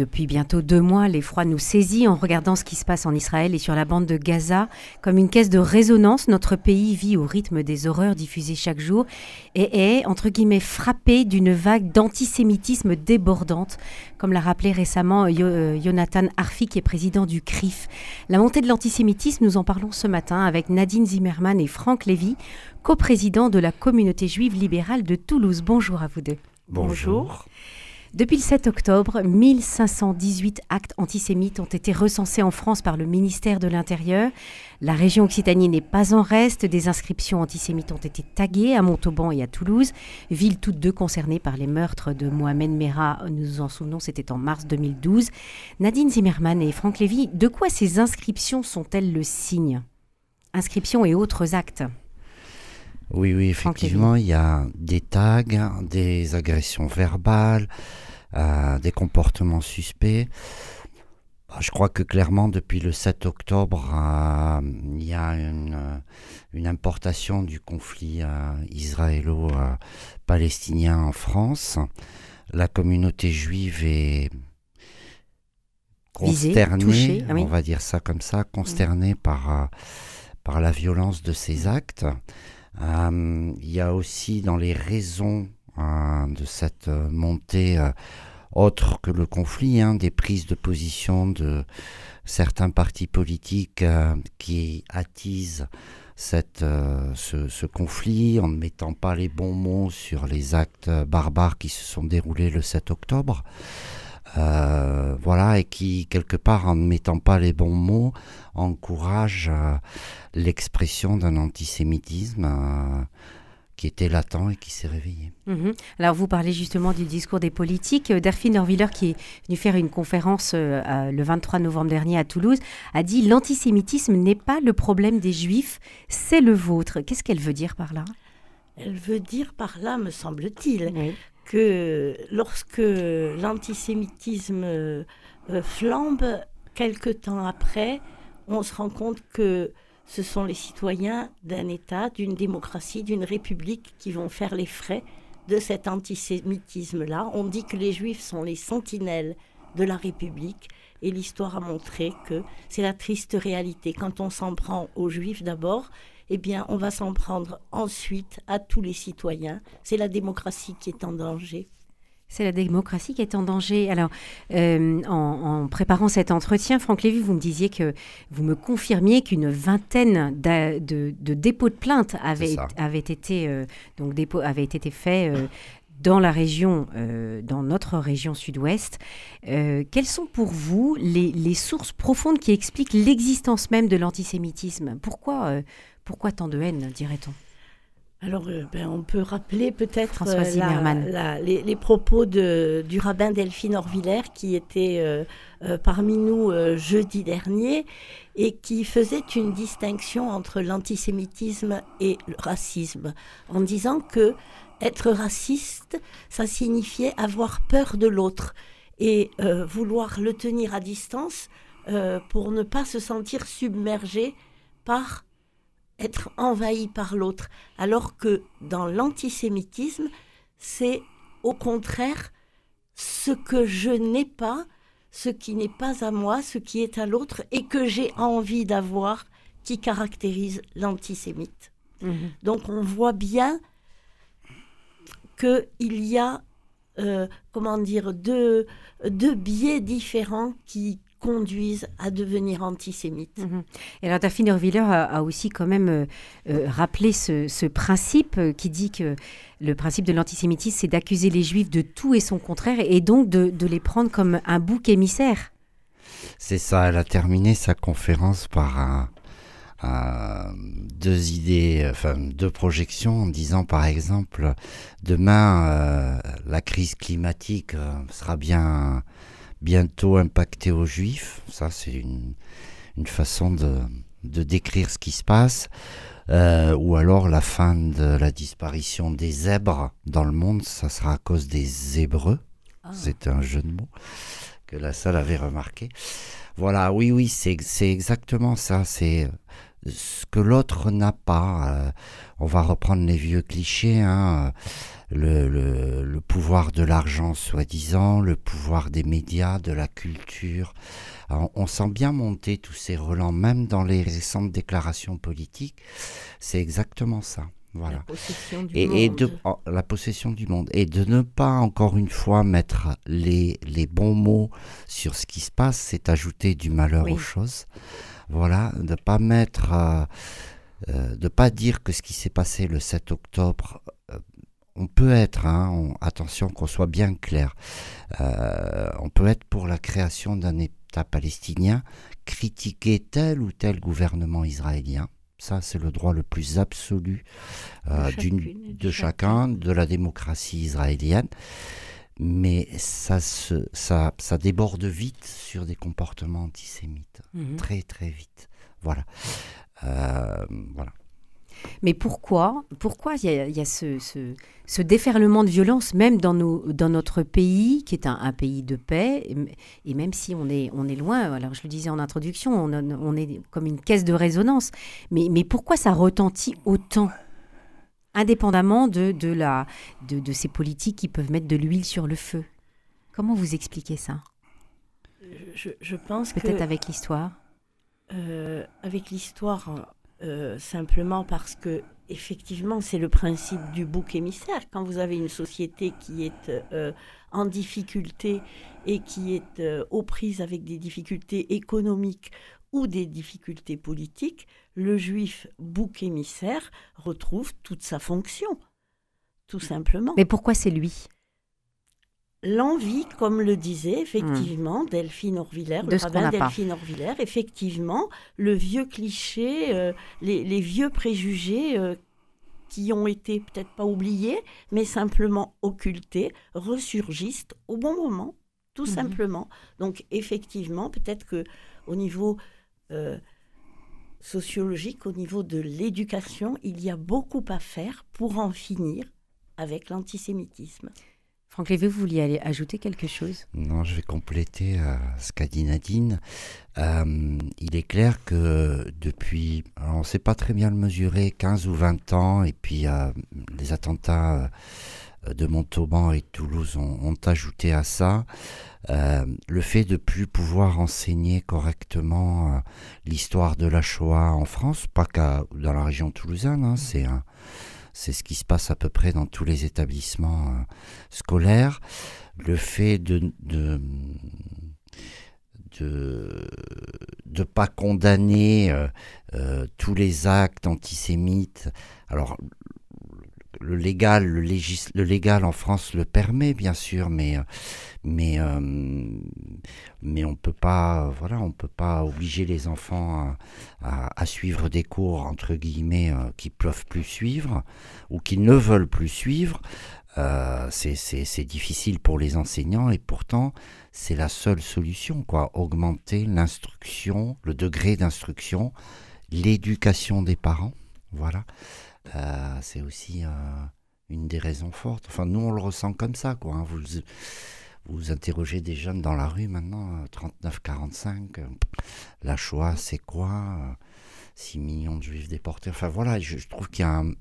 Depuis bientôt deux mois, l'effroi nous saisit en regardant ce qui se passe en Israël et sur la bande de Gaza. Comme une caisse de résonance, notre pays vit au rythme des horreurs diffusées chaque jour et est, entre guillemets, frappé d'une vague d'antisémitisme débordante, comme l'a rappelé récemment euh, Jonathan Arfi, qui est président du CRIF. La montée de l'antisémitisme, nous en parlons ce matin avec Nadine Zimmerman et Franck Lévy, coprésidents de la communauté juive libérale de Toulouse. Bonjour à vous deux. Bonjour. Depuis le 7 octobre, 1518 actes antisémites ont été recensés en France par le ministère de l'Intérieur. La région Occitanie n'est pas en reste. Des inscriptions antisémites ont été taguées à Montauban et à Toulouse, villes toutes deux concernées par les meurtres de Mohamed Merah. Nous nous en souvenons, c'était en mars 2012. Nadine Zimmerman et Franck Lévy, de quoi ces inscriptions sont-elles le signe? Inscriptions et autres actes oui, oui, effectivement, il y a des tags, des agressions verbales, euh, des comportements suspects. Bah, je crois que clairement, depuis le 7 octobre, euh, il y a une, euh, une, importation du conflit israélo-palestinien en France. La communauté juive est consternée, ah on va dire ça comme ça, consternée par, par la violence de ces actes. Euh, il y a aussi dans les raisons euh, de cette euh, montée, autre que le conflit, hein, des prises de position de certains partis politiques qui attisent cette, ce, ce, conflit en ne mettant pas les bons mots sur les actes barbares qui se sont déroulés le 7 octobre. Euh, voilà, et qui, quelque part, en ne mettant pas les bons mots, encourage euh, l'expression d'un antisémitisme euh, qui était latent et qui s'est réveillé. Mhm. Alors, vous parlez justement du discours des politiques. Delphine Orviller, qui est venu faire une conférence le 23 novembre dernier à Toulouse, a dit L'antisémitisme n'est pas le problème des juifs, c'est le vôtre. Qu'est-ce qu'elle veut dire par là? Elle veut dire par là, me semble-t-il, que lorsque l'antisémitisme euh, flambe, quelque temps après, on se rend compte que ce sont les citoyens d'un État, d'une démocratie, d'une république qui vont faire les frais de cet antisémitisme-là. On dit que les juifs sont les sentinelles de la République et l'histoire a montré que c'est la triste réalité. Quand on s'en prend aux juifs d'abord, eh bien, on va s'en prendre ensuite à tous les citoyens. C'est la démocratie qui est en danger. C'est la démocratie qui est en danger. Alors, euh, en, préparant cet entretien, Franck Lévy, vous me disiez que vous me confirmiez qu'une vingtaine de, dépôts de plaintes avaient, été euh, donc dépôt, avaient été faits euh, dans la région, dans notre région sud-ouest. quelles sont pour vous les, les, sources profondes qui expliquent l'existence même de l'antisémitisme? Pourquoi pourquoi tant de haine, dirait-on? Alors, euh, ben, on peut rappeler peut-être euh, les, propos de, du rabbin Delphine Orviller qui était euh, parmi nous jeudi dernier et qui faisait une distinction entre l'antisémitisme et le racisme en disant que être raciste, ça signifiait avoir peur de l'autre et vouloir le tenir à distance pour ne pas se sentir submergé par être envahi par l'autre, alors que dans l'antisémitisme, c'est au contraire ce que je n'ai pas, ce qui n'est pas à moi, ce qui est à l'autre et que j'ai envie d'avoir qui caractérise l'antisémite. Mhm. Donc on voit bien qu'il y a, euh, comment dire, deux, deux biais différents qui, conduisent à devenir antisémites. Mhm. Et alors Daphne Orviller a, aussi quand même euh, euh, rappelé ce, principe euh, qui dit que le principe de l'antisémitisme, c'est d'accuser les juifs de tout et son contraire et donc de, les prendre comme un bouc émissaire. C'est ça, elle a terminé sa conférence par deux idées, enfin deux projections en disant par exemple, demain, la crise climatique sera bien bientôt impacté aux juifs. Ça, c'est une, une, façon de, de, décrire ce qui se passe. Euh, ou alors la fin de la disparition des zèbres dans le monde, ça sera à cause des zébreux. Ah. C'est un jeu de mots que la salle avait remarqué. Voilà, oui, oui, c'est exactement ça. C'est ce que l'autre n'a pas. Euh, on va reprendre les vieux clichés, hein, le, le, pouvoir de l'argent soi-disant, le pouvoir des médias, de la culture. on sent bien monter tous ces relents, même dans les récentes déclarations politiques. C'est exactement ça. Voilà. La possession du et, monde. Et de, oh, la possession du monde. Et de ne pas, encore une fois, mettre les, les bons mots sur ce qui se passe, c'est ajouter du malheur aux choses. Voilà, de ne pas mettre. Euh, euh, de pas dire que ce qui s'est passé le 7 octobre, euh, on peut être, hein, attention qu'on soit bien clair, on peut être pour la création d'un État palestinien, critiquer tel ou tel gouvernement israélien, ça, c'est le droit le plus absolu de, chacun, de la démocratie israélienne. Mais ça, se, ça, ça déborde vite sur des comportements antisémites. Mhm. Très, très vite. Voilà. Euh, voilà. Mais pourquoi Pourquoi il y a, ce, déferlement de violence, même dans, nos, dans notre pays, qui est un, pays de paix, et même si on est, on est loin, alors je le disais en introduction, on, est comme une caisse de résonance, mais, mais pourquoi ça retentit autant? Indépendamment de, de, la, de, ces politiques qui peuvent mettre de l'huile sur le feu. Comment vous expliquez ça? Je, pense Peut-être avec l'histoire. Euh, Avec l'histoire, euh, simplement parce que effectivement c'est le principe du bouc émissaire. Quand vous avez une société qui est euh, en difficulté et qui est euh, aux prises avec des difficultés économiques ou des difficultés politiques, le juif bouc émissaire retrouve toute sa fonction, tout simplement. Mais pourquoi c'est lui? L'envie, comme le disait effectivement hmm. Delphine Orvillère, le rabbin Delphine Orvillère, effectivement, le vieux cliché, euh, les, vieux préjugés euh, qui ont été peut-être pas oubliés, mais simplement occultés, ressurgissent au bon moment, tout hmm. simplement. Donc effectivement, peut-être que au niveau euh, sociologique, au niveau de l'éducation, il y a beaucoup à faire pour en finir avec l'antisémitisme. Franck Lévy, vous vouliez aller ajouter quelque chose? Non, je vais compléter euh, ce qu'a dit Nadine. Euh, il est clair que depuis, on ne sait pas très bien le mesurer, 15 ou 20 ans, et puis euh, les attentats de Montauban et Toulouse ont, ajouté à ça le fait de plus pouvoir enseigner correctement l'histoire de la Shoah en France, pas qu'à dans la région toulousaine, hein, c'est un c'est ce qui se passe à peu près dans tous les établissements euh, scolaires. Le fait de de de, pas condamner euh, euh, tous les actes antisémites. Alors le légal, le, le, légal en France le permet bien sûr, mais mais mais on peut pas, voilà, on peut pas obliger les enfants à, suivre des cours entre guillemets euh, qu'ils peuvent plus suivre ou qu'ils ne veulent plus suivre. Euh, c'est difficile pour les enseignants et pourtant c'est la seule solution, quoi. Augmenter l'instruction, le degré d'instruction, l'éducation des parents, voilà. Euh, c'est aussi une des raisons fortes. Enfin, nous on le ressent comme ça, quoi. Hein. Vous, vous interrogez des jeunes dans la rue maintenant, 39-45, euh, la Shoah c'est quoi 6 euh, millions de juifs déportés? Enfin voilà, je, trouve qu'il y a euh,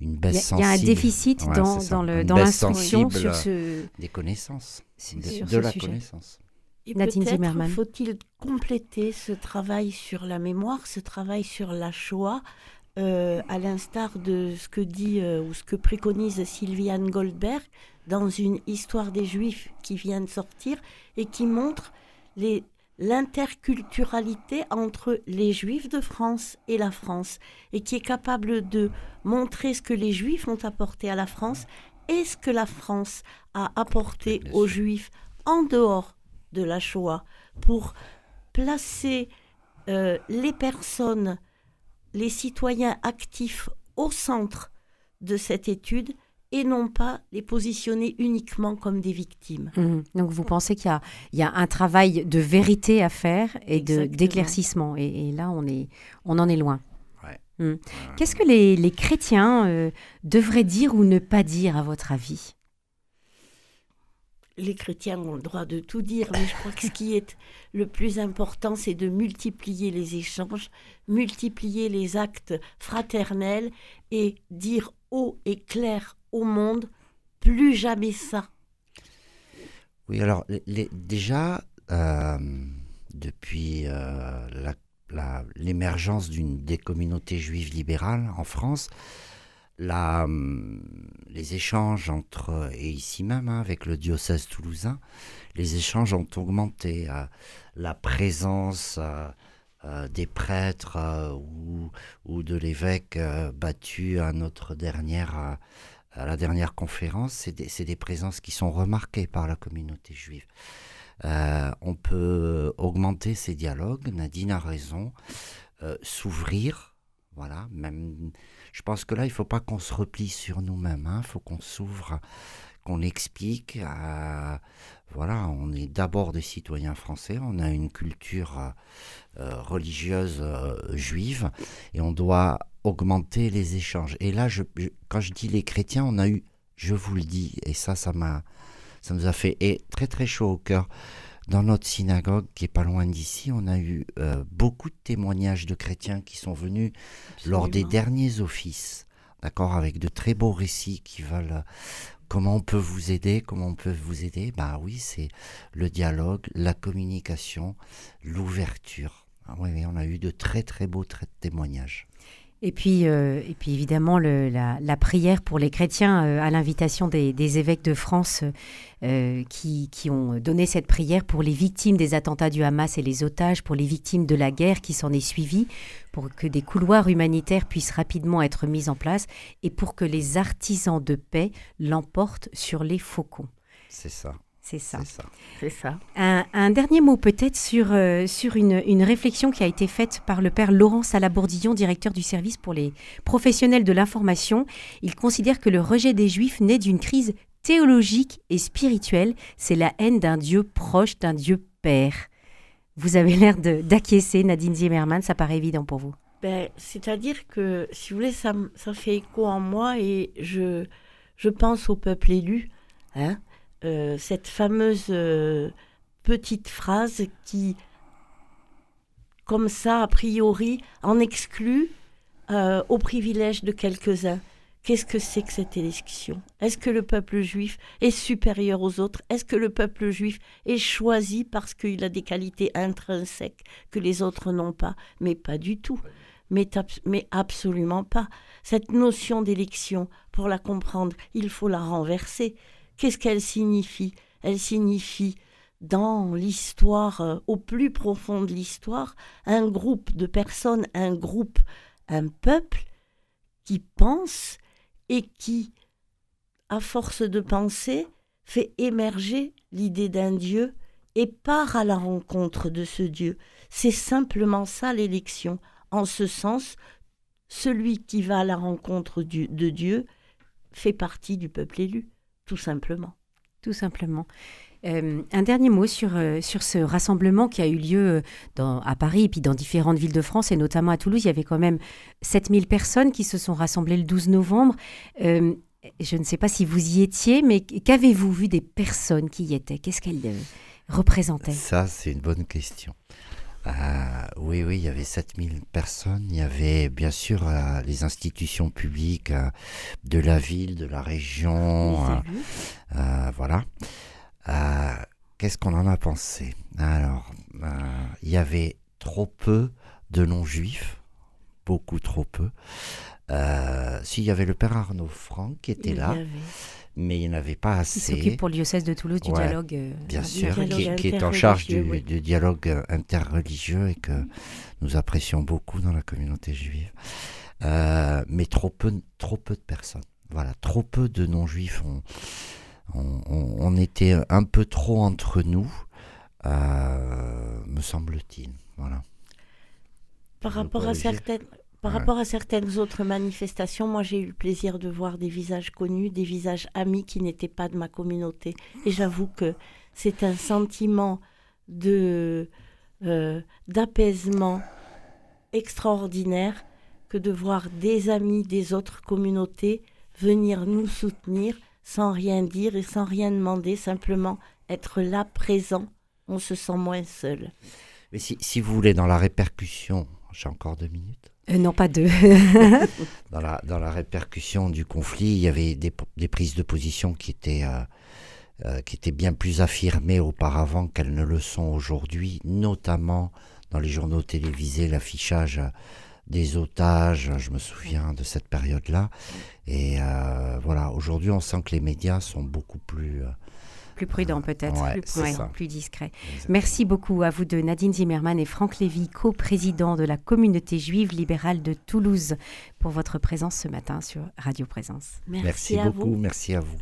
une baisse sensible. Il y a un déficit dans, dans, le, dans l'instruction sur ce... Des connaissances, de, la connaissance. Et peut-être faut-il compléter ce travail sur la mémoire, ce travail sur la Shoah, à l'instar de ce que dit ou ce que préconise Sylviane Goldberg, dans une histoire des Juifs qui vient de sortir et qui montre l'interculturalité entre les Juifs de France et la France et qui est capable de montrer ce que les Juifs ont apporté à la France et ce que la France a apporté aux Juifs en dehors de la Shoah pour placer euh, les personnes, les citoyens actifs au centre de cette étude et non pas les positionner uniquement comme des victimes. Mmh. Donc vous pensez qu'il y, y a, un travail de vérité à faire et d'éclaircissement. Et, et, là, on, est, on en est loin. Mmh. Qu'est-ce que les, les chrétiens euh, devraient dire ou ne pas dire, à votre avis? Les chrétiens ont le droit de tout dire, mais je crois que ce qui est le plus important, c'est de multiplier les échanges, multiplier les actes fraternels et dire haut et clair au monde, plus jamais ça. Oui, alors déjà, euh, depuis euh, l'émergence des communautés juives libérales en France, hum, les échanges entre, et ici même hein, avec le diocèse toulousain, les échanges ont augmenté. Euh, la présence euh, euh, des prêtres ou, ou, de l'évêque battu à, notre dernière, la dernière conférence, c'est des, des, présences qui sont remarquées par la communauté juive. on peut augmenter ces dialogues, Nadine a raison, s'ouvrir, voilà, même je pense que là, il ne faut pas qu'on se replie sur nous-mêmes. Il hein. faut qu'on s'ouvre, qu'on explique. voilà, on est d'abord des citoyens français. On a une culture euh, euh, religieuse euh, juive et on doit augmenter les échanges. Et là, quand je dis les chrétiens, on a eu, je vous le dis, et ça, ça m'a, ça nous a fait très très chaud au cœur dans notre synagogue qui est pas loin d'ici, on a eu euh, beaucoup de témoignages de chrétiens qui sont venus lors des derniers offices, d'accord, avec de très beaux récits qui veulent euh, comment on peut vous aider, comment on peut vous aider. Bah oui, c'est le dialogue, la communication, l'ouverture. Ah oui, on a eu de très très beaux témoignages. Et puis, euh, et puis évidemment, le, la, prière pour les chrétiens euh, à l'invitation des, évêques de France euh, qui, qui, ont donné cette prière pour les victimes des attentats du Hamas et les otages, pour les victimes de la guerre qui s'en est suivie, pour que des couloirs humanitaires puissent rapidement être mis en place et pour que les artisans de paix l'emportent sur les faucons. C'est ça. C'est ça. C'est ça. Un, dernier mot peut-être sur, euh, sur une, une, réflexion qui a été faite par le père Laurent Salabourdillon, directeur du service pour les professionnels de l'information. Il considère que le rejet des Juifs naît d'une crise théologique et spirituelle. C'est la haine d'un Dieu proche, d'un Dieu Père. Vous avez l'air d'acquiescer, Nadine Zimmerman, ça paraît évident pour vous. Ben, C'est-à-dire que, si vous voulez, ça, ça fait écho en moi et je, je pense au peuple élu. Hein euh, cette fameuse euh, petite phrase qui, comme ça, a priori, en exclut euh, au privilège de quelques-uns. Qu'est-ce que c'est que cette élection? Est-ce que le peuple juif est supérieur aux autres? Est-ce que le peuple juif est choisi parce qu'il a des qualités intrinsèques que les autres n'ont pas? Mais pas du tout. Mais, mais absolument pas. Cette notion d'élection, pour la comprendre, il faut la renverser. Qu'est-ce qu'elle signifie? Elle signifie dans l'histoire, euh, au plus profond de l'histoire, un groupe de personnes, un groupe, un peuple qui pense et qui, à force de penser, fait émerger l'idée d'un Dieu et part à la rencontre de ce Dieu. C'est simplement ça l'élection. En ce sens, celui qui va à la rencontre de Dieu fait partie du peuple élu tout simplement. Tout simplement. Euh, un dernier mot sur, euh, sur ce rassemblement qui a eu lieu euh, dans, à Paris et puis dans différentes villes de France et notamment à Toulouse. Il y avait quand même 7000 personnes qui se sont rassemblées le 12 novembre. je ne sais pas si vous y étiez, mais qu'avez-vous vu des personnes qui y étaient? Qu'est-ce qu'elles représentaient? Ça, c'est une bonne question. Oui, oui, il y avait 7000 personnes. Il y avait bien sûr les institutions publiques de la ville, de la région. voilà. Qu'est-ce qu'on en a pensé? Alors, il y avait trop peu de non-juifs, beaucoup trop peu. S'il y avait le père Arnaud Franck qui était là mais il n'y en avait pas assez. Qui s'occupe pour le diocèse de Toulouse du dialogue. Euh, bien sûr, qui, est en charge du, dialogue euh, interreligieux et que nous apprécions beaucoup dans la communauté juive. Euh, mais trop peu, trop peu de personnes. Voilà, trop peu de non-juifs. On, on, était un peu trop entre nous, me semble-t-il. Voilà. Par rapport à certaines, par rapport à certaines autres manifestations, moi j'ai eu le plaisir de voir des visages connus, des visages amis qui n'étaient pas de ma communauté. Et j'avoue que c'est un sentiment de euh, d'apaisement extraordinaire que de voir des amis des autres communautés venir nous soutenir sans rien dire et sans rien demander, simplement être là, présent, on se sent moins seul. Mais si, si vous voulez, dans la répercussion, j'ai encore deux minutes. Euh, non, pas deux. dans, la, dans la répercussion du conflit, il y avait des, des prises de position qui étaient, euh, euh, qui étaient bien plus affirmées auparavant qu'elles ne le sont aujourd'hui, notamment dans les journaux télévisés, l'affichage des otages, je me souviens de cette période-là. Et voilà, aujourd'hui, on sent que les médias sont beaucoup plus plus prudent peut-être, plus, plus, discret. Merci beaucoup à vous deux, Nadine Zimmermann et Franck Lévy, co-président de la communauté juive libérale de Toulouse, pour votre présence ce matin sur Radio Présence. Merci, merci beaucoup, merci à vous.